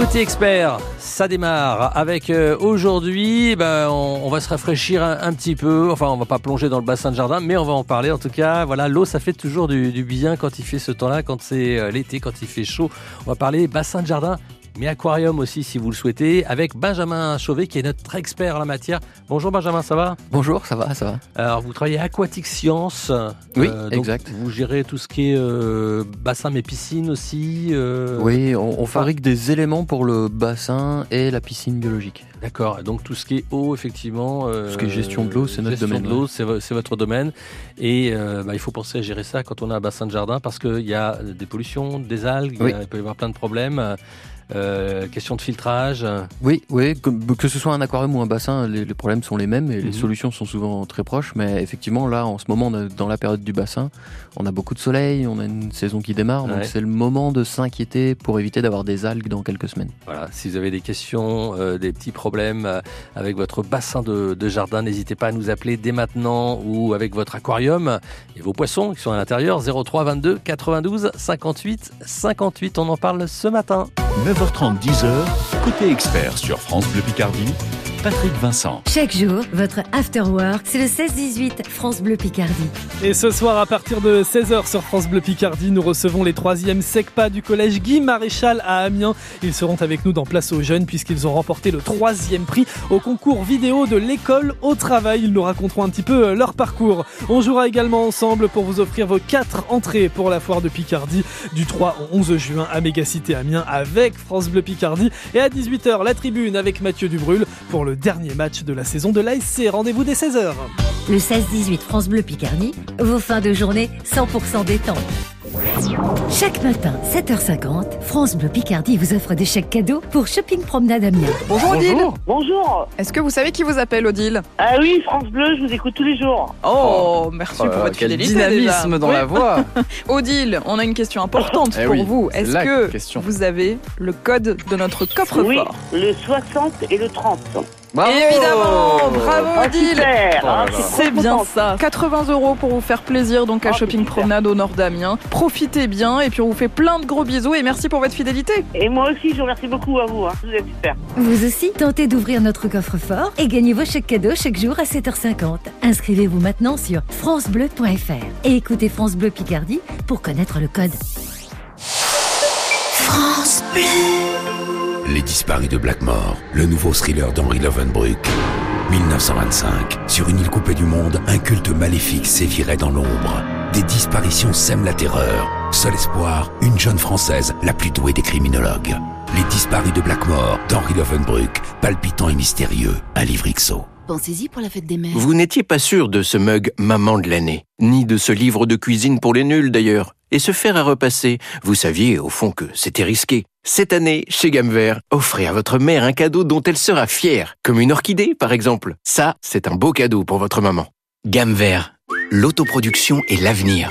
Côté expert, ça démarre avec euh, aujourd'hui, ben, on, va se rafraîchir un, petit peu. Enfin, on va pas plonger dans le bassin de jardin, mais on va en parler. En tout cas, voilà, l'eau, ça fait toujours du, du bien quand il fait ce temps-là, quand c'est euh, l'été, quand il fait chaud. On va parler bassin de jardin, mais aquarium aussi, si vous le souhaitez, avec Benjamin Chauvet, qui est notre expert en la matière. Bonjour Benjamin, ça va? Bonjour, ça va, ça va. Alors, vous travaillez Aquatic Science. Oui, donc exact. Vous gérez tout ce qui est euh, bassin, mais piscine aussi. euh, Oui, on, on fabrique des éléments pour le bassin et la piscine biologique. D'accord. Donc tout ce qui est eau, effectivement. euh, Tout ce qui est gestion de l'eau, c'est notre gestion domaine, de l'eau, c'est vo- c'est votre domaine. Et euh, bah, il faut penser à gérer ça quand on a un bassin de jardin parce qu'il y a des pollutions, des algues, il y a- Oui. il peut y avoir plein de problèmes. Euh, question de filtrage. Oui, oui, que, que ce soit un aquarium ou un bassin, les, les problèmes sont les mêmes et Mhm. les solutions sont souvent très proches. Mais effectivement, là, en ce moment, dans la période du bassin, on a beaucoup de soleil, on a une saison qui démarre, Ouais. donc c'est le moment de s'inquiéter pour éviter d'avoir des algues dans quelques semaines. Voilà, si vous avez des questions, euh, des petits problèmes euh, avec votre bassin de, de jardin, n'hésitez pas à nous appeler dès maintenant ou avec votre aquarium et vos poissons qui sont à l'intérieur 03 22 92 58 58. On en parle ce matin. 9h30, 10h, côté expert sur France Bleu Picardie, Patrick Vincent. Chaque jour, votre After Work, c'est le 16-18 France Bleu Picardie. Et ce soir, à partir de 16h sur France Bleu Picardie, nous recevons les 3e SECPA du collège Guy Maréchal à Amiens. Ils seront avec nous dans Place aux Jeunes puisqu'ils ont remporté le 3e prix au concours vidéo de l'école au travail. Ils nous raconteront un petit peu euh, leur parcours. On jouera également ensemble pour vous offrir vos 4 entrées pour la foire de Picardie du 3 au 11 juin à Mégacité Amiens avec France Bleu Picardie. Et à 18h, la tribune avec Mathieu Dubrul pour le dernier match de la saison de l'ASC. Rendez-vous dès 16h. Le 16-18 France Bleu Picardie, vos fins de journée 100% détente. Chaque matin, 7h50, France Bleu Picardie vous offre des chèques cadeaux pour Shopping Promenade Amiens. Bonjour Odile Bonjour. Est-ce que vous savez qui vous appelle Odile? Ah oui, France Bleu, je vous écoute tous les jours. Oh, merci pour votre quel fidélité dynamisme déjà. dans Oui. la voix. Odile, on a une question importante Eh pour oui, vous. Est-ce que question. vous avez le code de notre coffre-fort? Oui, le 60 et le 30. Bravo Évidemment, bravo Ah, Odile super. Oh C'est bien ça. 80 euros pour vous faire plaisir donc à c'est Shopping. Promenade au nord d'Amiens. Profitez bien et puis on vous fait plein de gros bisous et merci pour votre fidélité. Et moi aussi, je vous remercie beaucoup à vous. hein. Vous êtes super. Vous aussi, tentez d'ouvrir notre coffre-fort et gagnez vos chèques cadeaux chaque jour à 7h50. Inscrivez-vous maintenant sur francebleu.fr et écoutez France Bleu Picardie pour connaître le code. France Bleu. Les disparus de Blackmore, le nouveau thriller d'Henry Lovenbruck. 1925. Sur une île coupée du monde, un culte maléfique sévirait dans l'ombre. Des disparitions sèment la terreur. Seul espoir, une jeune française, la plus douée des criminologues. Les disparus de Blackmore, d'Henry Lovenbruck, palpitant et mystérieux. Un livre XO. Pensez-y pour la fête des mères. Vous n'étiez pas sûr de ce mug Maman de l'année, ni de ce livre de cuisine pour les nuls d'ailleurs. Et se faire à repasser, vous saviez au fond que c'était risqué. Cette année, chez Gamme Vert, offrez à votre mère un cadeau dont elle sera fière, comme une orchidée par exemple. Ça, c'est un beau cadeau pour votre maman. Gamme Vert, l'autoproduction et l'avenir.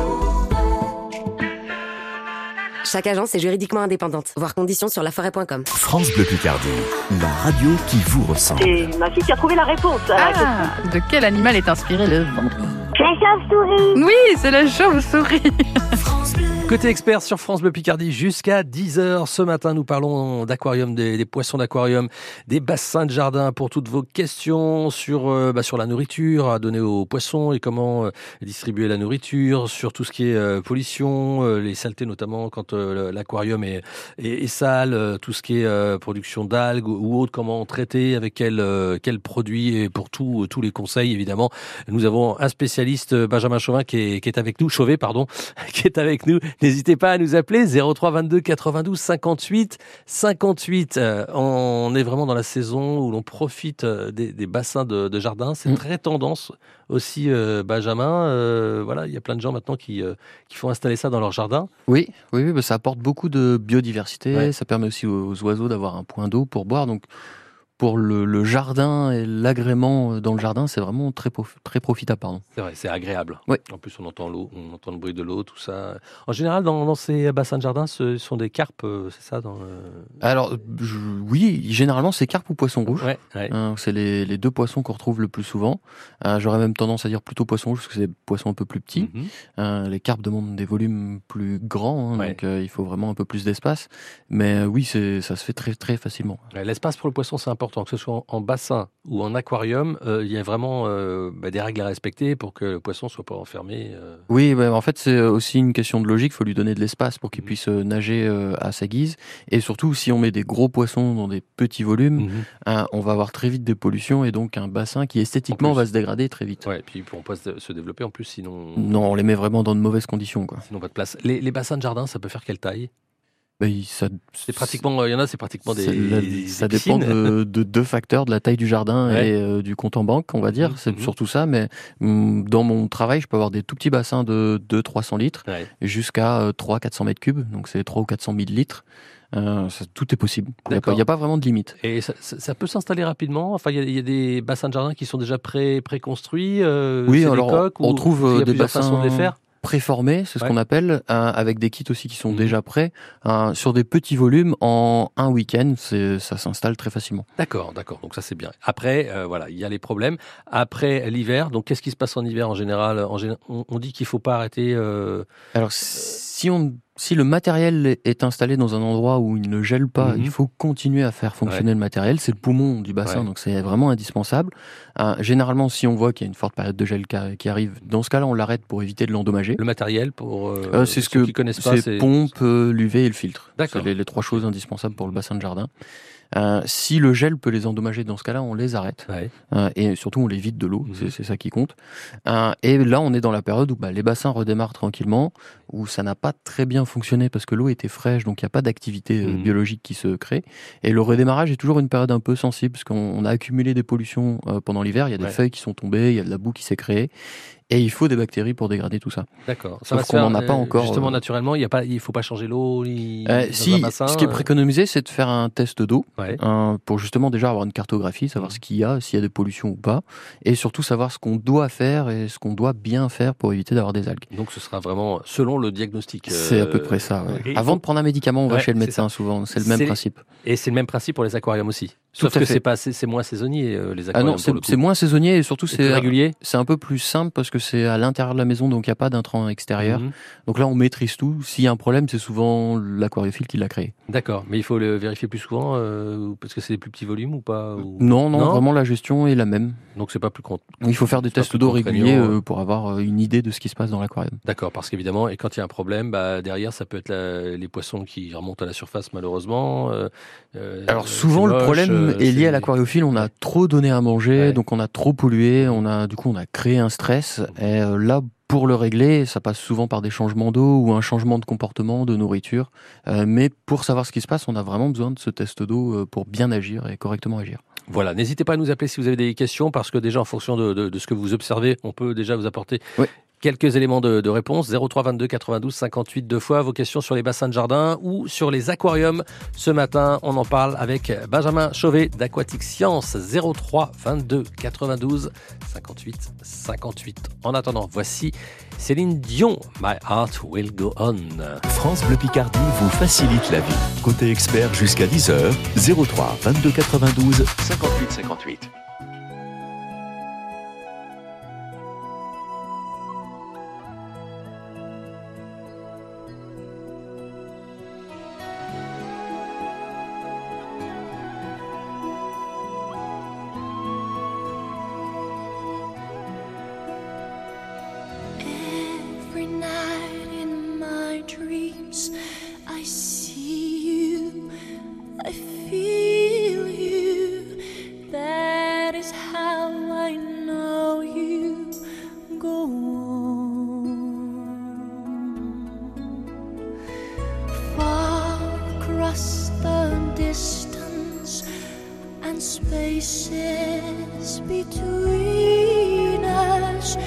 Chaque agence est juridiquement indépendante. Voir conditions sur laforêt.com. France Bleu Picardie, la radio qui vous ressemble. C'est ma fille qui a trouvé la réponse. à la question. Ah, de quel animal est inspiré le vent? La chauve-souris. Oui, c'est la chauve-souris. Côté expert sur France Bleu Picardie jusqu'à 10h. Ce matin, nous parlons d'aquarium, des, poissons d'aquarium, des bassins de jardin pour toutes vos questions sur, euh, bah, sur la nourriture à donner aux poissons et comment euh, distribuer la nourriture, sur tout ce qui est euh, pollution, les saletés notamment quand l'aquarium est, est, est sale, tout ce qui est production d'algues ou autre, comment traiter, avec quel, quel produit et pour tout, tous les conseils évidemment. Nous avons un spécialiste, Benjamin Chauvin, qui est, qui est avec nous, Chauvet, pardon, qui est avec nous. N'hésitez pas à nous appeler 03 22 92 58 58. Euh, on est vraiment dans la saison où l'on profite euh, des, des bassins de, de jardin. C'est Mm. très tendance aussi, euh, Benjamin. Euh, voilà, il y a plein de gens maintenant qui, qui font installer ça dans leur jardin. Oui, oui, oui bah, ça apporte beaucoup de biodiversité. Ouais. Ça permet aussi aux, aux oiseaux d'avoir un point d'eau pour boire. Donc, pour le, le jardin et l'agrément dans le jardin, c'est vraiment très, très profitable. Pardon. C'est vrai, c'est agréable. Oui. En plus, on entend l'eau, on entend le bruit de l'eau, tout ça. En général, dans, dans ces bassins de jardin, ce sont des carpes, euh, c'est ça dans le- Alors, je- oui, généralement, c'est carpe ou poisson rouge. Ouais, ouais. Hein, c'est les, les deux poissons qu'on retrouve le plus souvent. Euh, J'aurais même tendance à dire plutôt poisson rouge parce que c'est des poissons un peu plus petits. Mhm. Euh, les carpes demandent des volumes plus grands, hein, Ouais. donc euh, il faut vraiment un peu plus d'espace. Mais euh, oui, c'est ça se fait très très facilement. L'espace pour le poisson, c'est important, que ce soit en, bassin ou en aquarium. euh, il y a vraiment euh, bah, des règles à respecter pour que le poisson soit pas enfermé. euh. Oui, bah, en fait, c'est aussi une question de logique. Il faut lui donner de l'espace pour qu'il puisse euh, nager à sa guise. Et surtout, si on met des gros poissons dans des petits volumes, Mhm. hein, on va avoir très vite des pollutions et donc un bassin qui esthétiquement va se dégrader très vite. Ouais, et puis ils pourront pas se, se développer en plus, sinon, Non, on les met vraiment dans de mauvaises conditions. Quoi. sinon pas de place. Les, les bassins de jardin, ça peut faire quelle taille? Bah, ça, C'est pratiquement, il y en a, c'est pratiquement des. C'est la- des ça dépend de, de deux facteurs, de la taille du jardin Ouais. et euh, du compte en banque, on va dire. Mhm, C'est mhm. surtout ça. Mais hum, dans mon travail, je peux avoir des tout petits bassins de 200-300 litres Ouais. jusqu'à 300-400 mètres cubes. Donc c'est 300 ou 400 000 litres. Euh, ça- tout est possible. Il n'y a, pas- a vraiment de limite. Et ça, ça- ça peut s'installer rapidement? Enfin, il y, a- il y a des bassins de jardin qui sont déjà pré préconstruits. euh, Oui, alors coques, on ou trouve euh, des façons de les bassins faire? Préformés, c'est ce Ouais. qu'on appelle, euh, avec des kits aussi qui sont Mhm. déjà prêts, euh, sur des petits volumes en un week-end. Ça s'installe très facilement. D'accord, d'accord. Donc ça c'est bien. Après, euh, voilà, il y a les problèmes. Après l'hiver, donc qu'est-ce qui se passe en hiver en général? En on, on dit qu'il faut pas arrêter. euh, Alors, si, on, si le matériel est installé dans un endroit où il ne gèle pas, Mhm. il faut continuer à faire fonctionner le matériel. C'est le poumon du bassin, Ouais. donc c'est vraiment indispensable. Euh, généralement, si on voit qu'il y a une forte période de gel qui, arrive, dans ce cas-là, on l'arrête pour éviter de l'endommager. le matériel pour. euh, Euh, c'est ce ceux que qui connaissent pas. c'est pompe, euh, l'UV et le filtre. D'accord. C'est les, les trois choses indispensables pour le bassin de jardin. Euh, si le gel peut les endommager, dans ce cas-là, on les arrête. Ouais. Euh, et surtout, on les vide de l'eau. Mhm. C'est- ça qui compte. Euh, et là, on est dans la période où bah, les bassins redémarrent tranquillement, où ça n'a pas très bien fonctionné parce que l'eau était fraîche, donc il n'y a pas d'activité Mhm. biologique qui se crée. Et le redémarrage est toujours une période un peu sensible parce qu'on on a accumulé des pollutions pendant l'hiver. Il y a des Ouais. feuilles qui sont tombées, il y a de la boue qui s'est créée. Et il faut des bactéries pour dégrader tout ça. D'accord. Ça Sauf qu'on faire, n'en a pas euh, encore, Justement, euh, naturellement, il y a pas, il faut pas changer l'eau. ni- Euh, si, bassin, ce qui est préconisé, c'est de faire un test d'eau ouais. hein, pour justement déjà avoir une cartographie, savoir Mhm. ce qu'il y a, s'il y a des pollutions ou pas, et surtout savoir ce qu'on doit faire et ce qu'on doit bien faire pour éviter d'avoir des algues. Donc ce sera vraiment selon le diagnostic. euh, C'est à peu près ça. ouais. Avant faut- de prendre un médicament, on va chez le médecin souvent. C'est le même principe. Et c'est le même principe pour les aquariums aussi. Sauf que c'est pas, c'est c'est moins saisonnier euh, les Ah aquariums. non, pour c'est moins saisonnier et surtout C'est régulier. c'est un peu plus simple parce que c'est à l'intérieur de la maison donc il n'y a pas d'intrant extérieur. Mhm. Donc là on maîtrise tout. S'il y a un problème, c'est souvent l'aquariophile qui l'a créé. D'accord, mais il faut le vérifier plus souvent euh, parce que c'est des plus petits volumes ou pas ou- Non, non, vraiment la gestion est la même. Donc c'est pas plus con- Il faut faire des tests d'eau réguliers euh. euh, pour avoir euh, une idée de ce qui se passe dans l'aquarium. D'accord, parce qu'évidemment, et quand il y a un problème, bah, derrière, ça peut être la- les poissons qui remontent à la surface, malheureusement. euh, euh, Alors souvent le moche, problème euh, est lié à l'aquariophile, on a trop donné à manger, Ouais. donc on a trop pollué, on a du coup on a créé un stress et euh, là pour le régler, ça passe souvent par des changements d'eau ou un changement de comportement, de nourriture. Euh, mais pour savoir ce qui se passe, on a vraiment besoin de ce test d'eau pour bien agir et correctement agir. Voilà, n'hésitez pas à nous appeler si vous avez des questions, parce que déjà, en fonction de, de- de ce que vous observez, on peut déjà vous apporter Oui. Quelques éléments de, de réponse. 03 22 92 58 deux fois vos questions sur les bassins de jardin ou sur les aquariums. Ce matin, on en parle avec Benjamin Chauvet d'Aquatic Science. 03 22 92 58 58. En attendant, voici Céline Dion. My heart will go on. France Bleu Picardie vous facilite la vie. Côté expert jusqu'à 10h, 03 22 92 58 58. Spaces between us.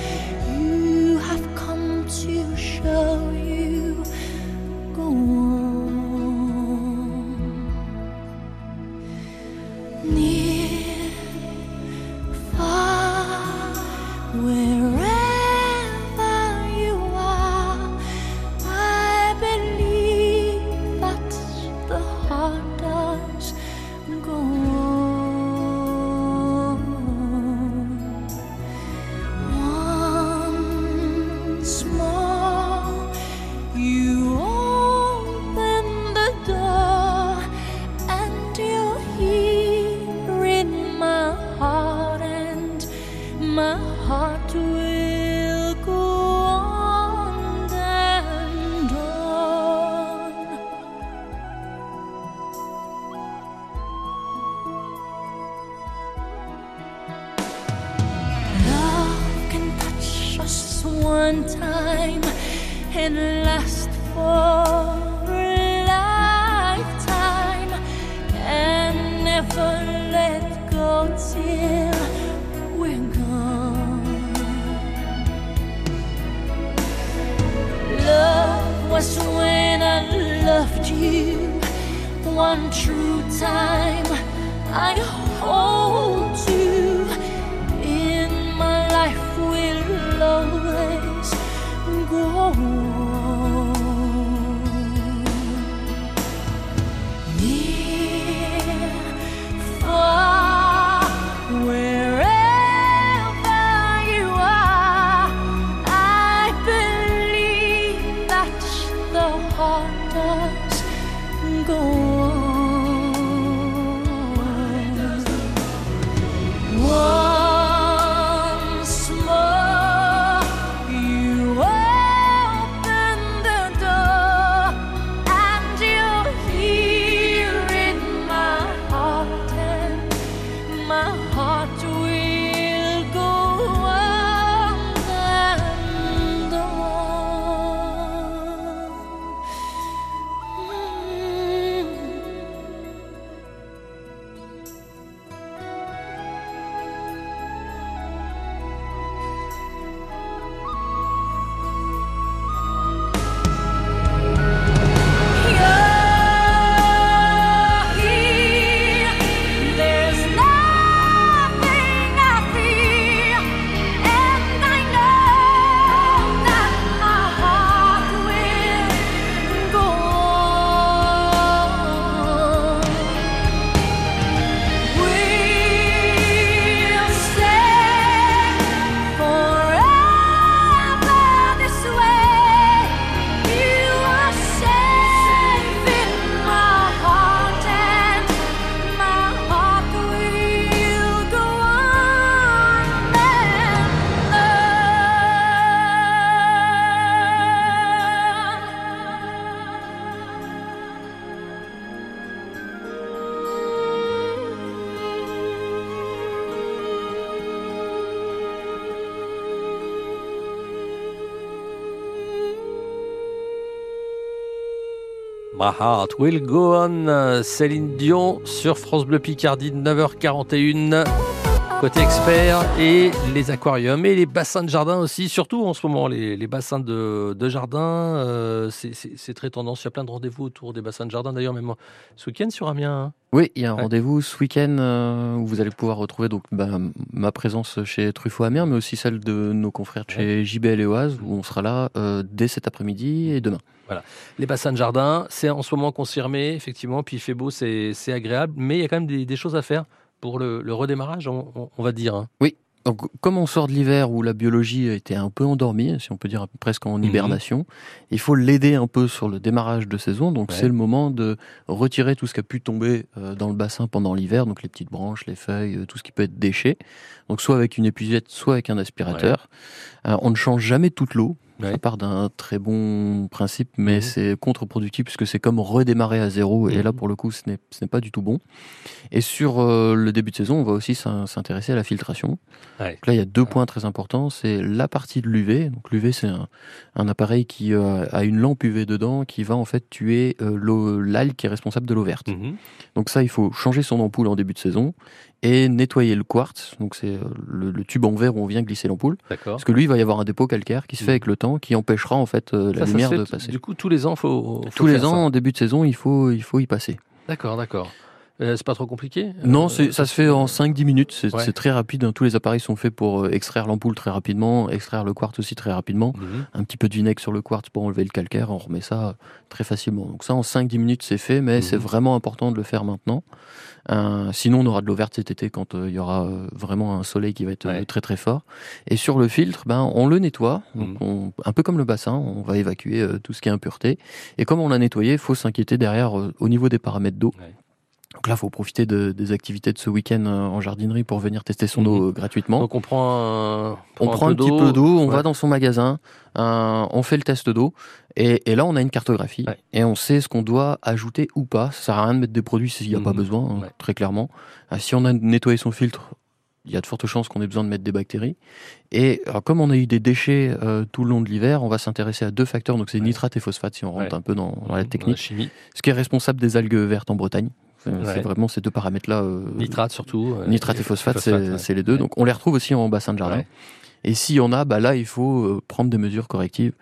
My Heart Will Go On, Céline Dion sur France Bleu Picardie, 9h41. Côté expert et les aquariums et les bassins de jardin aussi, surtout en ce moment, les, les bassins de, de jardin, euh, c'est- très tendance. Il y a plein de rendez-vous autour des bassins de jardin. D'ailleurs, même ce week-end sur Amiens. hein. Oui, il y a un Ouais. rendez-vous ce week-end euh, où vous allez pouvoir retrouver donc bah, ma présence chez Truffaut Amiens, mais aussi celle de nos confrères de chez JBL et Oise, où on sera là euh, dès cet après-midi et demain. Voilà. Les bassins de jardin, c'est en ce moment confirmé, effectivement, puis il fait beau, c'est c'est agréable, mais il y a quand même des, des choses à faire pour le, le redémarrage, on, on- on va dire. hein. Oui. Donc, comme on sort de l'hiver où la biologie était un peu endormie, si on peut dire presque en Mhm. hibernation, il faut l'aider un peu sur le démarrage de saison. Donc, Ouais. c'est le moment de retirer tout ce qui a pu tomber euh, dans le bassin pendant l'hiver, donc les petites branches, les feuilles, euh, tout ce qui peut être déchet. Donc, soit avec une épuisette, soit avec un aspirateur. Euh, on ne change jamais toute l'eau. Ça part d'un très bon principe, mais c'est contre-productif puisque c'est comme redémarrer à zéro. Et là, pour le coup, ce n'est ce n'est pas du tout bon. Et sur euh, le début de saison, on va aussi s'in- s'intéresser à la filtration. Ouais. Donc là, il y a deux points très importants. C'est la partie de l'UV. Donc l'UV, c'est un, un appareil qui euh, a une lampe UV dedans qui va en fait tuer euh, l'eau- l'algue qui est responsable de l'eau verte. Mhm. Donc ça, il faut changer son ampoule en début de saison et nettoyer le quartz. Donc c'est euh, le, le tube en verre où on vient glisser l'ampoule. D'accord. Parce que lui, il va y avoir un dépôt calcaire qui se fait avec le temps, qui empêchera en fait euh, la Ça, ça se lumière fait de passer. Du coup, tous les ans, faut, faut Tous les ans, ça. en début de saison, il faut, il faut y passer. D'accord, d'accord. Euh, c'est pas trop compliqué Non, Euh, c'est- ça se fait en 5-10 minutes, c'est Ouais. très rapide. hein. Tous les appareils sont faits pour euh, extraire l'ampoule très rapidement, extraire le quartz aussi très rapidement. Mhm. Un petit peu de vinaigre sur le quartz pour enlever le calcaire, on remet ça euh, très facilement. Donc ça, en 5-10 minutes, c'est fait, mais c'est vraiment important de le faire maintenant. Euh, sinon, on aura de l'eau verte cet été quand euh, il y aura euh, vraiment un soleil qui va être euh, très très fort. Et sur le filtre, ben, on le nettoie, donc on- un peu comme le bassin, on va évacuer euh, tout ce qui est impureté. Et comme on l'a nettoyé, il faut s'inquiéter derrière euh, au niveau des paramètres d'eau. Donc là, il faut profiter de- des activités de ce week-end euh, en jardinerie pour venir tester son eau euh, gratuitement. Donc on prend un, On prend un, petit peu d'eau, on Ouais. va dans son magasin, euh, on fait le test d'eau, et, et là on a une cartographie, et on sait ce qu'on doit ajouter ou pas. Ça sert à rien de mettre des produits s'il n'y a pas Mhm. besoin, hein, très clairement. Si on a nettoyé son filtre, il y a de fortes chances qu'on ait besoin de mettre des bactéries. Et alors, comme on a eu des déchets euh, tout le long de l'hiver, on va s'intéresser à deux facteurs. Donc c'est nitrate et phosphate si on rentre Ouais. un peu dans, dans la technique. la chimie. Ce qui est responsable des algues vertes en Bretagne. Euh, Ouais. C'est vraiment ces deux paramètres-là. euh, Nitrate surtout. Nitrate et phosphate, c'est ouais. les deux. Donc on les retrouve aussi en bassin de jardin. Ouais. Et s'il y en a, bah là, il faut euh, prendre des mesures correctives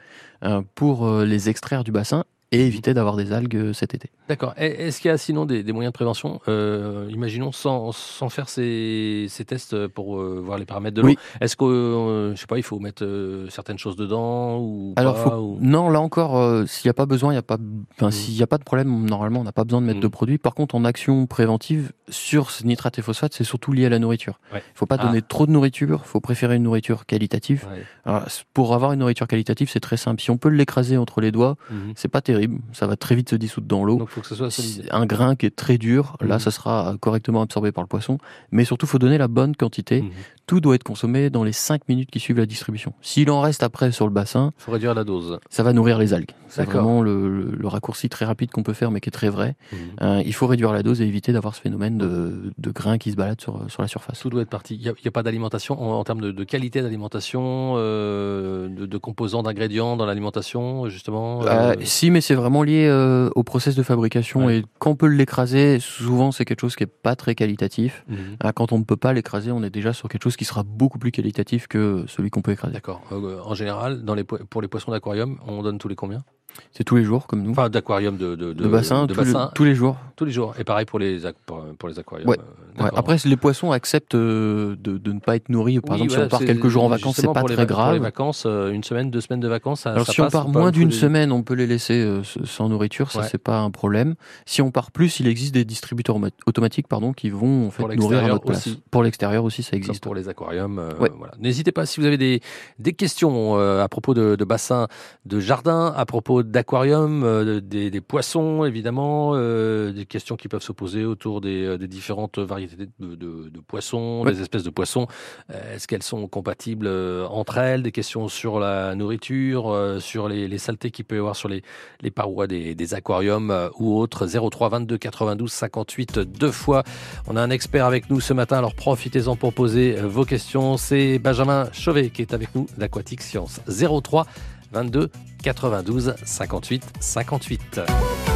euh, pour les extraire du bassin et éviter d'avoir des algues euh, cet été. D'accord. Est-ce qu'il y a sinon des, des moyens de prévention euh, Imaginons sans, sans faire ces, ces tests pour euh, voir les paramètres de l'eau? Oui. Est-ce que, euh, je sais pas, il faut mettre certaines choses dedans ou Alors, pas, faut- ou- non, là encore, s'il n'y a pas besoin, il y a pas, enfin, s'il n'y a pas de problème, normalement, on n'a pas besoin de mettre Mm. de produits. Par contre, en action préventive sur ce nitrate et phosphate, c'est surtout lié à la nourriture. Il Ouais. ne faut pas Ah. donner trop de nourriture. Il faut préférer une nourriture qualitative. Ouais. Alors, c- pour avoir une nourriture qualitative, c'est très simple. Si on peut l'écraser entre les doigts, Mhm. c'est pas terrible. Ça va très vite se dissoudre dans l'eau. Donc, il faut que ce soit solide. Un grain qui est très dur, là, Mhm. ça sera correctement absorbé par le poisson. Mais surtout, faut donner la bonne quantité. Mhm. Tout doit être consommé dans les 5 minutes qui suivent la distribution. S'il en reste après sur le bassin, Il faut réduire la dose. ça va nourrir les algues. C'est vraiment le, le- le raccourci très rapide qu'on peut faire, mais qui est très vrai. Mhm. Euh, il faut réduire la dose et éviter d'avoir ce phénomène de, de grains qui se baladent sur, sur la surface. Tout doit être parti. Il n'y a, pas d'alimentation en, en termes de, de qualité d'alimentation, euh, de, de composants, d'ingrédients dans l'alimentation, justement. Euh, si, mais c'est vraiment lié au process de fabrication. Ouais. Et quand on peut l'écraser, souvent c'est quelque chose qui est pas très qualitatif. mhm. Quand on ne peut pas l'écraser, on est déjà sur quelque chose qui sera beaucoup plus qualitatif que celui qu'on peut écraser. D'accord. Euh, en général, pour les poissons d'aquarium, on donne tous les combien? C'est tous les jours, comme nous. Enfin, d'aquarium de, de, de bassin, de tous, bassin. tous les jours. Tous les jours. Et pareil pour les, pour, pour les aquariums. Ouais. euh, Ouais. Après, les poissons acceptent euh, de, de ne pas être nourris. Par Oui, exemple, voilà, si on part quelques jours en vacances, c'est pas pour les très vac- Pour les grave. vacances, euh, une semaine, deux semaines de vacances, ça, Alors ça si on part moins d'une semaine, on peut les laisser euh, sans nourriture, ça Ouais. c'est pas un problème. Si on part plus, il existe des distributeurs automati- automatiques pardon qui vont en fait nourrir à notre place. aussi. Pour l'extérieur aussi, ça Comme existe. pour les aquariums. euh, voilà. N'hésitez pas si vous avez des, des questions euh, à propos de, de bassins de jardin, à propos d'aquarium, euh, des, des poissons évidemment, euh, des questions qui peuvent se poser autour des, euh, des différentes variétés de, de- de poissons, Ouais. des espèces de poissons. Est-ce qu'elles sont compatibles entre elles? Des questions sur la nourriture, sur les, les saletés qu'il peut y avoir sur les, les parois des, des aquariums ou autres. 03 22 92 58 deux fois. On a un expert avec nous ce matin, alors profitez-en pour poser vos questions. C'est Benjamin Chauvet qui est avec nous d'Aquatic Science. 03 22 92 58 58.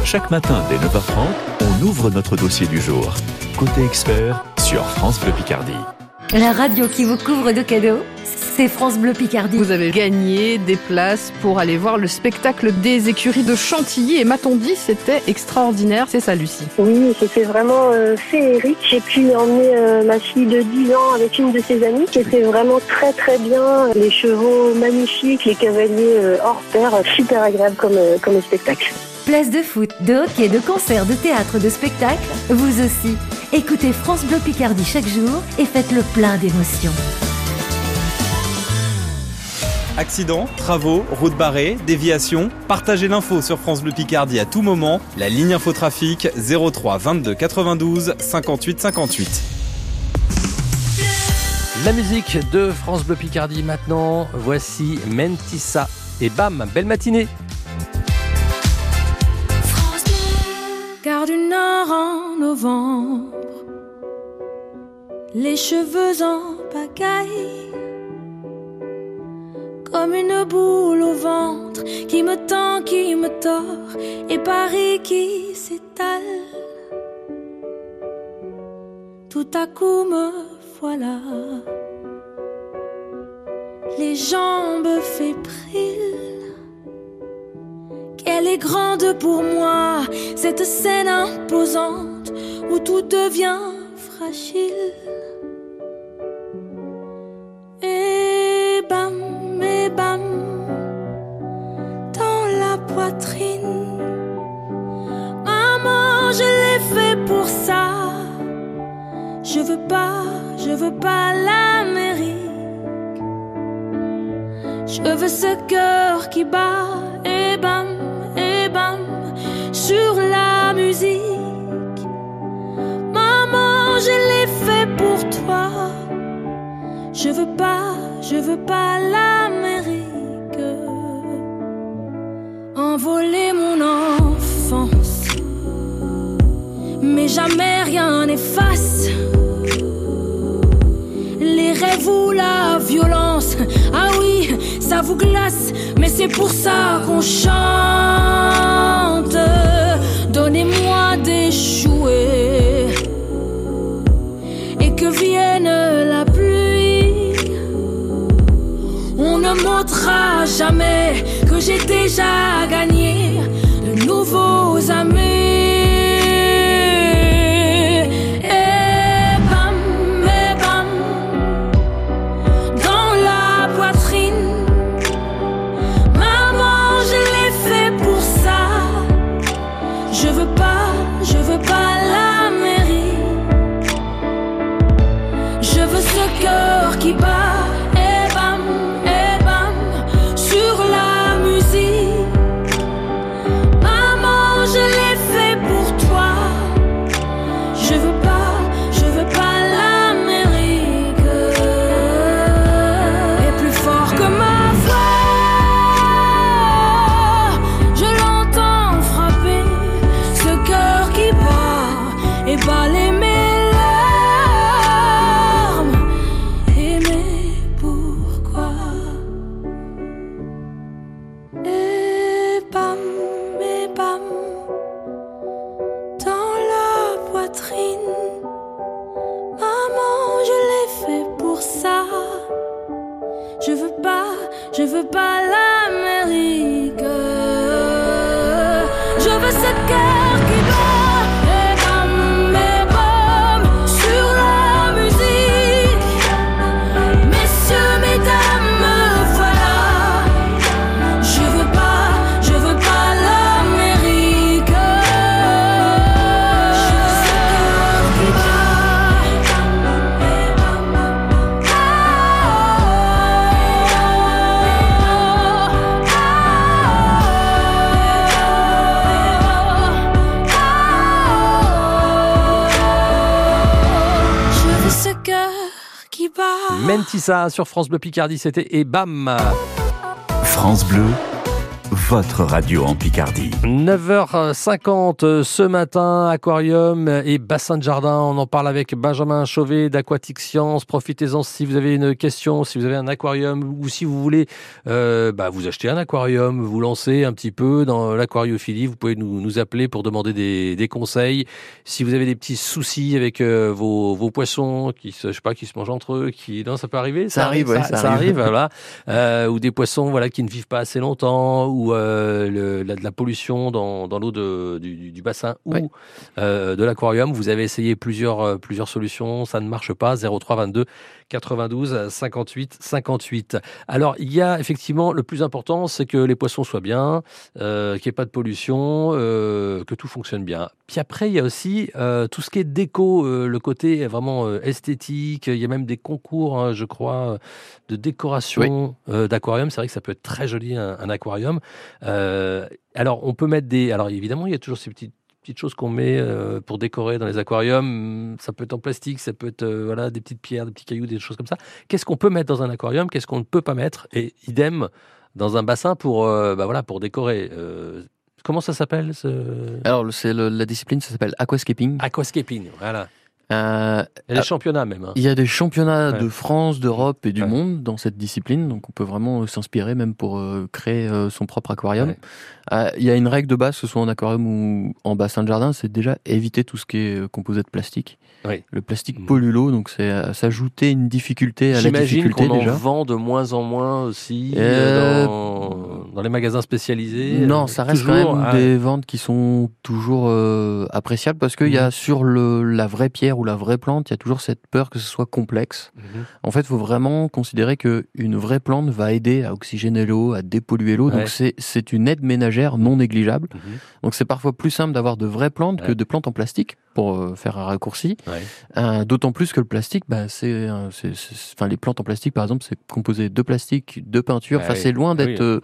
Chaque matin dès 9h30, on ouvre notre dossier du jour. Côté expert sur France Bleu Picardie. La radio qui vous couvre de cadeaux, c'est France Bleu Picardie. Vous avez gagné des places pour aller voir le spectacle des écuries de Chantilly et m'a-t-on dit c'était extraordinaire. C'est ça, Lucie. Oui, c'était vraiment euh, féerique. J'ai pu emmener euh, ma fille de 10 ans avec une de ses amies. C'était vraiment très très bien. Les chevaux magnifiques, les cavaliers euh, hors pair. Super agréable comme, euh, comme spectacle. Place de foot, de hockey, de concert, de théâtre, de spectacle, vous aussi. Écoutez France Bleu Picardie chaque jour et faites le plein d'émotions. Accidents, travaux, routes barrées, déviations, partagez l'info sur France Bleu Picardie à tout moment. La ligne infotrafic 03 22 92 58 58. La musique de France Bleu Picardie maintenant. Voici Mentissa et bam, belle matinée. Du nord en novembre, les cheveux en pagaille, comme une boule au ventre qui me tend, qui me tord, et Paris qui s'étale. Tout à coup me voilà, les jambes fébriles. Qu'elle est grande pour moi, cette scène imposante où tout devient fragile. Et bam, et bam, dans la poitrine. Maman, je l'ai fait pour ça. Je veux pas, je veux pas l'Amérique. Je veux ce cœur qui bat et bam, Je veux pas, je veux pas l'Amérique. Envoler mon enfance, mais jamais rien n'efface. Tolérez-vous la violence. Ah oui, ça vous glace, mais c'est pour ça qu'on chante. Donnez-moi des jouets. Et que vienne montrera jamais que j'ai déjà gagné de nouveaux amis. Bat et balayer Mentissa sur France Bleu Picardie, c'était et bam. France Bleu, votre radio en Picardie. 9h50 ce matin, aquarium et bassin de jardin. On en parle avec Benjamin Chauvet d'Aquatic Science. Profitez-en si vous avez une question, si vous avez un aquarium ou si vous voulez euh, bah, vous acheter un aquarium, vous lancer un petit peu dans l'aquariophilie. Vous pouvez nous, nous appeler pour demander des, des conseils. Si vous avez des petits soucis avec euh, vos, vos poissons qui se, je sais pas, qui se mangent entre eux, qui non, ça peut arriver. Ça arrive, ouais, ça, ça ça arrive. arrive, voilà. Euh, ou des poissons, voilà, qui ne vivent pas assez longtemps, ou euh, le- la, de la pollution dans, dans l'eau du, bassin ou euh, de l'aquarium. Vous avez essayé plusieurs, euh, plusieurs solutions, ça ne marche pas. 03 22 92 58 58. Alors, il y a effectivement le plus important, c'est que les poissons soient bien, euh, qu'il n'y ait pas de pollution, que tout fonctionne bien. Puis après, il y a aussi tout ce qui est déco, le côté vraiment esthétique. Il y a même des concours, hein, je crois, de décoration d'aquarium. C'est vrai que ça peut être très joli un, un aquarium. Euh, alors, on peut mettre des. Alors, évidemment, il y a toujours ces petites petites choses qu'on met euh, pour décorer dans les aquariums. Ça peut être en plastique, ça peut être euh, voilà des petites pierres, des petits cailloux, des choses comme ça. Qu'est-ce qu'on peut mettre dans un aquarium Qu'est-ce qu'on ne peut pas mettre? Et idem dans un bassin pour euh, bah voilà pour décorer. Comment ça s'appelle ce... Alors, c'est la discipline, ça s'appelle aquascaping. Aquascaping, voilà. Euh, Il y a des championnats même. hein. Il y a des championnats Ouais. de France, d'Europe et du monde dans cette discipline, donc on peut vraiment euh, s'inspirer même pour euh, créer euh, son propre aquarium. Euh, Il y a une règle de base, que ce soit en aquarium ou en bassin de jardin, c'est déjà éviter tout ce qui est euh, composé de plastique. Le plastique pollue l'eau, donc c'est euh, s'ajouter une difficulté à la difficulté qu'on en déjà. vend de moins en moins aussi Euh, euh, dans, dans les magasins spécialisés. Non, Euh, ça reste toujours, quand même ah, des ventes qui sont toujours euh, appréciables parce qu'il y a sur le, la vraie pierre ou la vraie plante, il y a toujours cette peur que ce soit complexe. Mhm. En fait, il faut vraiment considérer que une vraie plante va aider à oxygéner l'eau, à dépolluer l'eau. Ouais. Donc c'est une aide ménagère non négligeable. Mhm. Donc c'est parfois plus simple d'avoir de vraies plantes que de plantes en plastique pour euh, faire un raccourci. Ouais. Euh, D'autant plus que le plastique, bah, c'est, euh, c'est- enfin les plantes en plastique par exemple, c'est composé de plastique, de peinture. Enfin c'est loin Ah d'être oui. euh,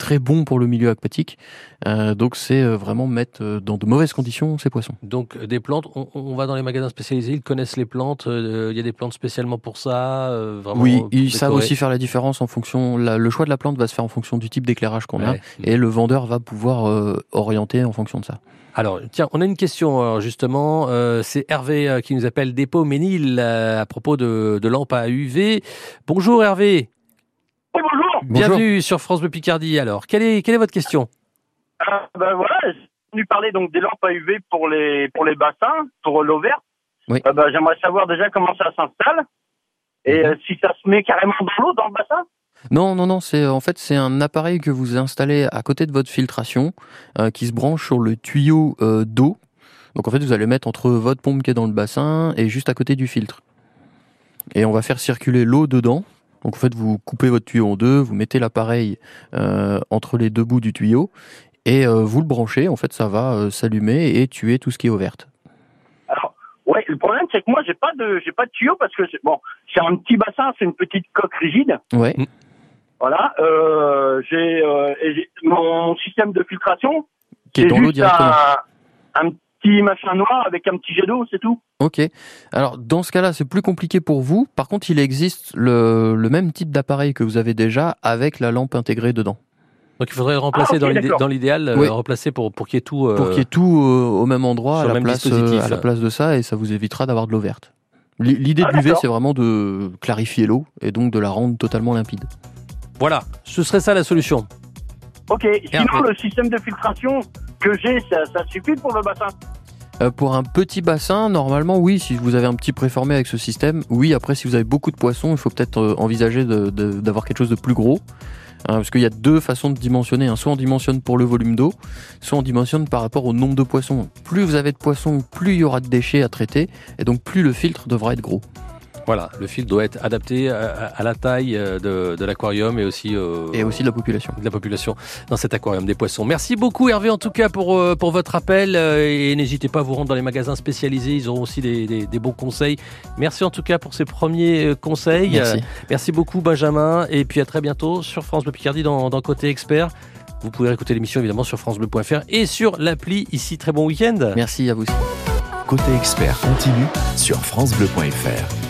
très bon pour le milieu aquatique. Euh, donc c'est euh, vraiment mettre euh, dans de mauvaises conditions ces poissons. Donc des plantes, on, on va dans les magasins spécialisés, ils connaissent les plantes, euh, il y a des plantes spécialement pour ça, euh, vraiment oui, ils savent aussi faire la différence en fonction. la- le choix de la plante va se faire en fonction du type d'éclairage qu'on a, et le vendeur va pouvoir orienter en fonction de ça. Alors, tiens, on a une question justement. euh, c'est Hervé qui nous appelle Dépôt Ménil euh, à propos de, de lampes à UV. Bonjour Hervé. Bonjour. Bienvenue sur France Bleu Picardie. Alors, quelle est, quelle est votre question Ah, ben voilà, j'ai venu parler donc des lampes à UV pour les pour les bassins, pour l'eau verte. Oui. Euh, ben, J'aimerais savoir déjà comment ça s'installe et euh, si ça se met carrément dans l'eau dans le bassin. Non, non, non, c'est en fait c'est un appareil que vous installez à côté de votre filtration euh, qui se branche sur le tuyau euh, d'eau. Donc en fait vous allez mettre entre votre pompe qui est dans le bassin et juste à côté du filtre. Et on va faire circuler l'eau dedans. Donc en fait vous coupez votre tuyau en deux, vous mettez l'appareil euh, entre les deux bouts du tuyau et euh, vous le branchez. En fait ça va euh, s'allumer et tuer tout ce qui est eau verte. Ouais, le problème c'est que moi j'ai pas de j'ai pas de tuyau parce que c'est bon, c'est un petit bassin, c'est une petite coque rigide. Ouais. Voilà, euh, j'ai euh, mon système de filtration Qui est dans l'eau directement. Un, un petit machin noir avec un petit jet d'eau, c'est tout. Ok. Alors dans ce cas-là, c'est plus compliqué pour vous. Par contre, il existe le, le même type d'appareil que vous avez déjà avec la lampe intégrée dedans. Donc il faudrait remplacer Ah, dans l'idéal, euh, Oui. remplacer pour, pour qu'il y ait tout. euh, Pour qu'il y ait tout euh, au même endroit, à la, même place, euh, à la place de ça, et ça vous évitera d'avoir de l'eau verte. L'idée Ah, de l'UV, c'est vraiment de clarifier l'eau et donc de la rendre totalement limpide. Voilà, ce serait ça la solution. Ok, sinon Hervé. le système de filtration que j'ai, ça, suffit pour le bassin. Euh, pour un petit bassin, normalement, oui, si vous avez un petit préformé avec ce système, oui. Après, si vous avez beaucoup de poissons, il faut peut-être euh, envisager d'avoir quelque chose de plus gros. Hein, parce qu'il y a deux façons de dimensionner. hein. Soit on dimensionne pour le volume d'eau, soit on dimensionne par rapport au nombre de poissons. Plus vous avez de poissons, plus il y aura de déchets à traiter, et donc plus le filtre devra être gros. Voilà, le filtre doit être adapté à, à- à la taille euh, de, de l'aquarium et aussi euh, Et aussi de la population. de la population dans cet aquarium des poissons. Merci beaucoup Hervé en tout cas pour, euh, pour votre appel et n'hésitez pas à vous rendre dans les magasins spécialisés, ils auront aussi des, des- des bons conseils. Merci en tout cas pour ces premiers conseils. Merci. Merci beaucoup Benjamin et puis à très bientôt sur France Bleu Picardie dans, dans Côté Expert. Vous pouvez écouter l'émission évidemment sur francebleu.fr et sur l'appli ici. Très bon week-end. Merci à vous aussi. Côté expert continue sur francebleu.fr.